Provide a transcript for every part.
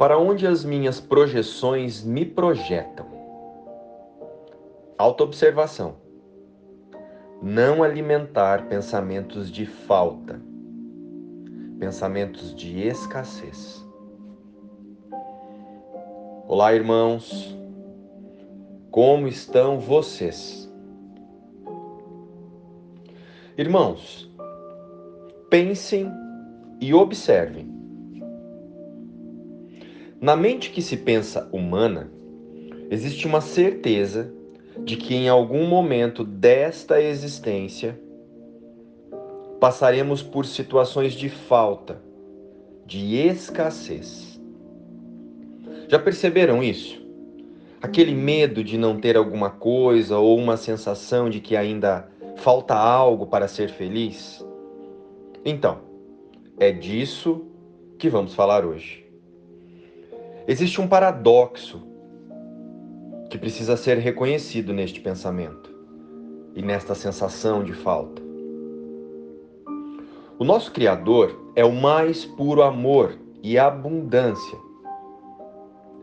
Para onde as minhas projeções me projetam? Autoobservação. Não alimentar pensamentos de falta, pensamentos de escassez. Olá, irmãos. Como estão vocês? Irmãos, pensem e observem na mente que se pensa humana, existe uma certeza de que em algum momento desta existência passaremos por situações de falta, de escassez. Já perceberam isso? Aquele medo de não ter alguma coisa ou uma sensação de que ainda falta algo para ser feliz? Então, é disso que vamos falar hoje. Existe um paradoxo que precisa ser reconhecido neste pensamento e nesta sensação de falta. O nosso Criador é o mais puro amor e abundância.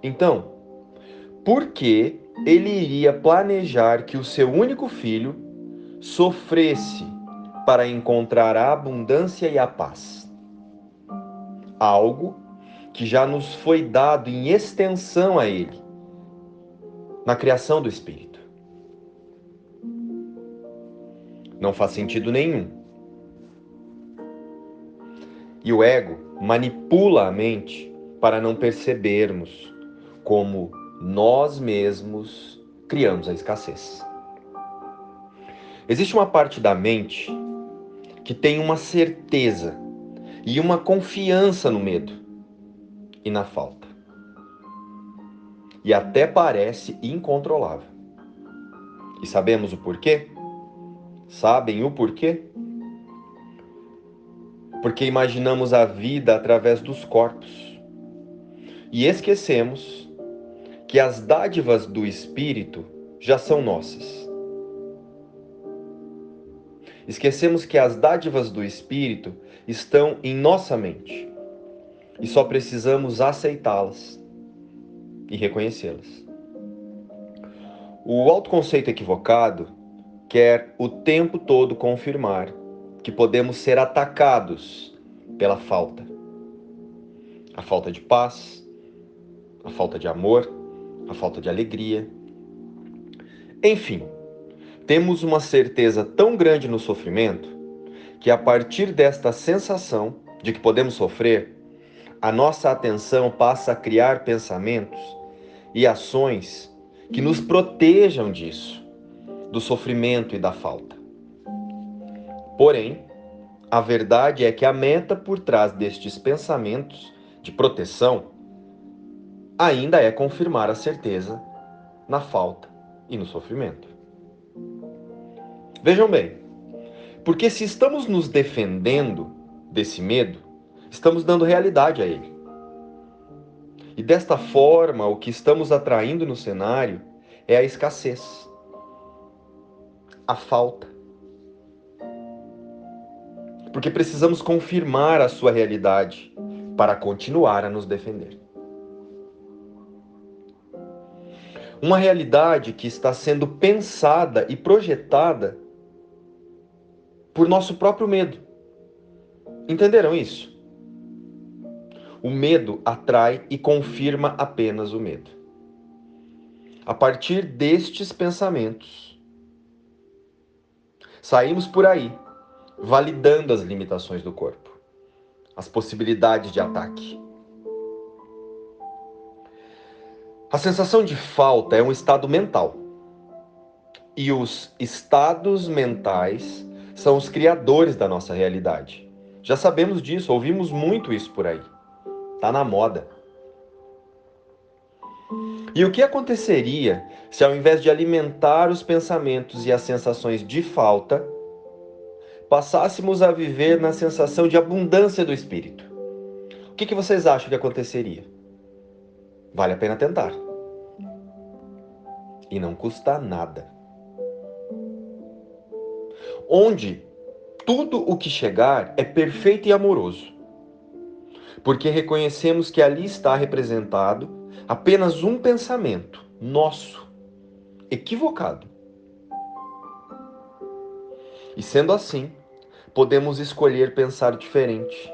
Então, por que ele iria planejar que o seu único filho sofresse para encontrar a abundância e a paz? Algo que já nos foi dado em extensão a Ele, na criação do Espírito. Não faz sentido nenhum. E o ego manipula a mente para não percebermos como nós mesmos criamos a escassez. Existe uma parte da mente que tem uma certeza e uma confiança no medo e na falta. E até parece incontrolável. E sabemos o porquê? Sabem o porquê? Porque imaginamos a vida através dos corpos e esquecemos que as dádivas do Espírito já são nossas. Esquecemos que as dádivas do Espírito estão em nossa mente e só precisamos aceitá-las e reconhecê-las. O autoconceito equivocado quer o tempo todo confirmar que podemos ser atacados pela falta. A falta de paz, a falta de amor, a falta de alegria. Enfim, temos uma certeza tão grande no sofrimento que a partir desta sensação de que podemos sofrer, a nossa atenção passa a criar pensamentos e ações que nos protejam disso, do sofrimento e da falta. Porém, a verdade é que a meta por trás destes pensamentos de proteção ainda é confirmar a certeza na falta e no sofrimento. Vejam bem, porque se estamos nos defendendo desse medo, estamos dando realidade a ele. E desta forma, o que estamos atraindo no cenário é a escassez, a falta. Porque precisamos confirmar a sua realidade para continuar a nos defender. Uma realidade que está sendo pensada e projetada por nosso próprio medo. Entenderam isso? O medo atrai e confirma apenas o medo. A partir destes pensamentos, saímos por aí, validando as limitações do corpo, as possibilidades de ataque. A sensação de falta é um estado mental. E os estados mentais são os criadores da nossa realidade. Já sabemos disso, ouvimos muito isso por aí. Tá na moda. E o que aconteceria se, ao invés de alimentar os pensamentos e as sensações de falta, passássemos a viver na sensação de abundância do espírito? O que, que vocês acham que aconteceria? Vale a pena tentar. E não custa nada. Onde tudo o que chegar é perfeito e amoroso porque reconhecemos que ali está representado apenas um pensamento nosso, equivocado. E sendo assim, podemos escolher pensar diferente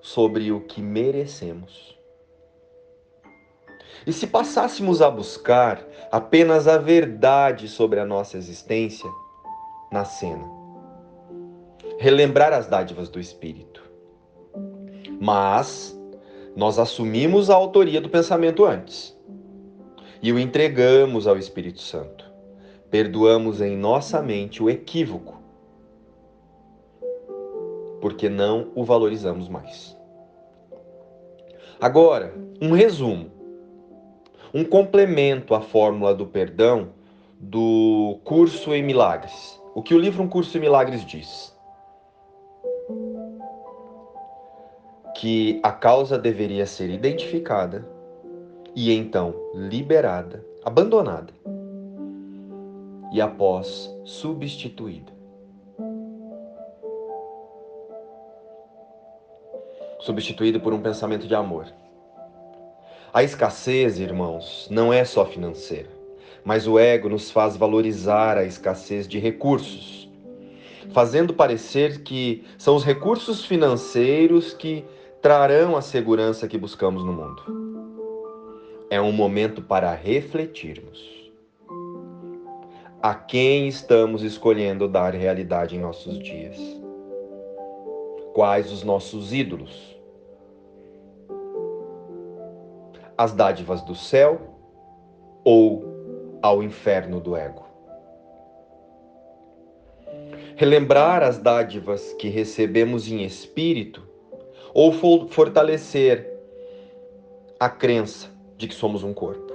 sobre o que merecemos. E se passássemos a buscar apenas a verdade sobre a nossa existência na cena, relembrar as dádivas do Espírito. Mas nós assumimos a autoria do pensamento antes e o entregamos ao Espírito Santo. Perdoamos em nossa mente o equívoco, porque não o valorizamos mais. Agora, um resumo, um complemento à fórmula do perdão do curso em milagres. O que o livro Um Curso em Milagres diz? Que a causa deveria ser identificada e então liberada, abandonada e após substituída. Substituída por um pensamento de amor. A escassez, irmãos, não é só financeira mas o ego nos faz valorizar a escassez de recursos, fazendo parecer que são os recursos financeiros que trarão a segurança que buscamos no mundo. É um momento para refletirmos. A quem estamos escolhendo dar realidade em nossos dias? Quais os nossos ídolos? As dádivas do céu ou ao inferno do ego. Relembrar as dádivas que recebemos em espírito ou fortalecer a crença de que somos um corpo.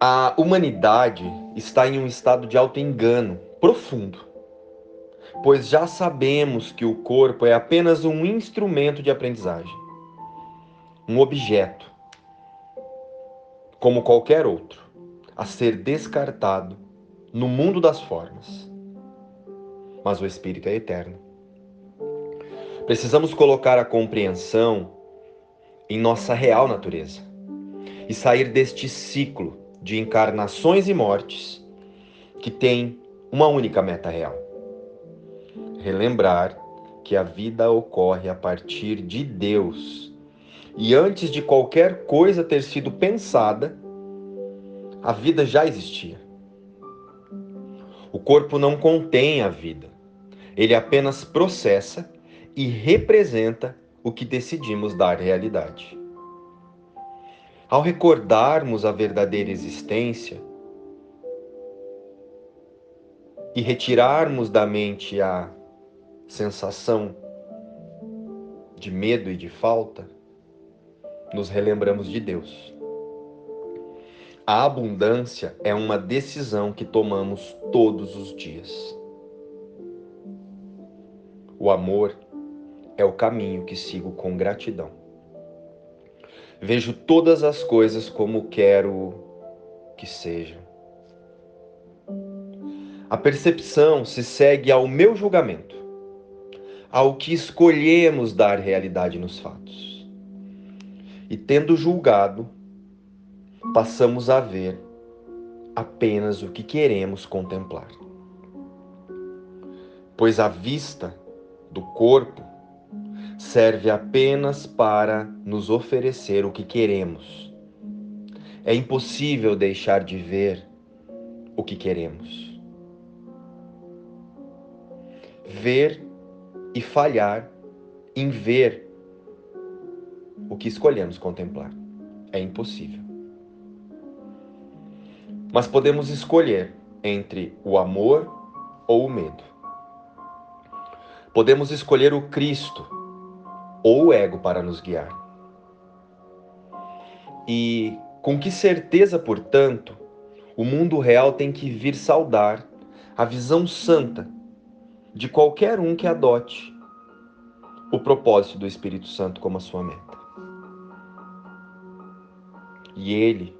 A humanidade está em um estado de auto-engano profundo, pois já sabemos que o corpo é apenas um instrumento de aprendizagem, um objeto como qualquer outro, a ser descartado no mundo das formas. Mas o Espírito é eterno. Precisamos colocar a compreensão em nossa real natureza e sair deste ciclo de encarnações e mortes que tem uma única meta real: relembrar que a vida ocorre a partir de Deus. E antes de qualquer coisa ter sido pensada, a vida já existia. O corpo não contém a vida, ele apenas processa e representa o que decidimos dar realidade. Ao recordarmos a verdadeira existência e retirarmos da mente a sensação de medo e de falta, nos relembramos de Deus. A abundância é uma decisão que tomamos todos os dias. O amor é o caminho que sigo com gratidão. Vejo todas as coisas como quero que sejam. A percepção se segue ao meu julgamento, ao que escolhemos dar realidade nos fatos e tendo julgado, passamos a ver apenas o que queremos contemplar. Pois a vista do corpo serve apenas para nos oferecer o que queremos. É impossível deixar de ver o que queremos. Ver e falhar em ver o que escolhemos contemplar. É impossível. Mas podemos escolher entre o amor ou o medo. Podemos escolher o Cristo ou o ego para nos guiar. E com que certeza, portanto, o mundo real tem que vir saudar a visão santa de qualquer um que adote o propósito do Espírito Santo como a sua meta e ele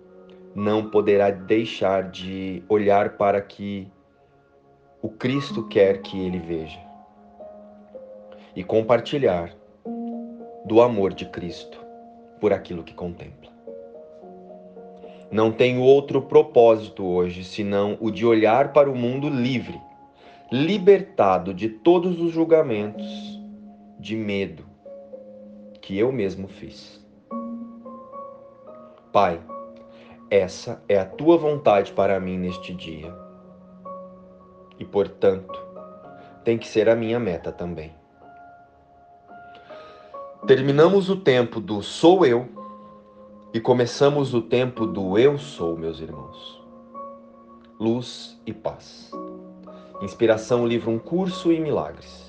não poderá deixar de olhar para que o Cristo quer que ele veja. e compartilhar do amor de Cristo por aquilo que contempla. Não tenho outro propósito hoje senão o de olhar para o mundo livre, libertado de todos os julgamentos, de medo que eu mesmo fiz. Pai, essa é a tua vontade para mim neste dia. E, portanto, tem que ser a minha meta também. Terminamos o tempo do sou eu e começamos o tempo do eu sou, meus irmãos. Luz e paz. Inspiração, livro Um Curso em Milagres.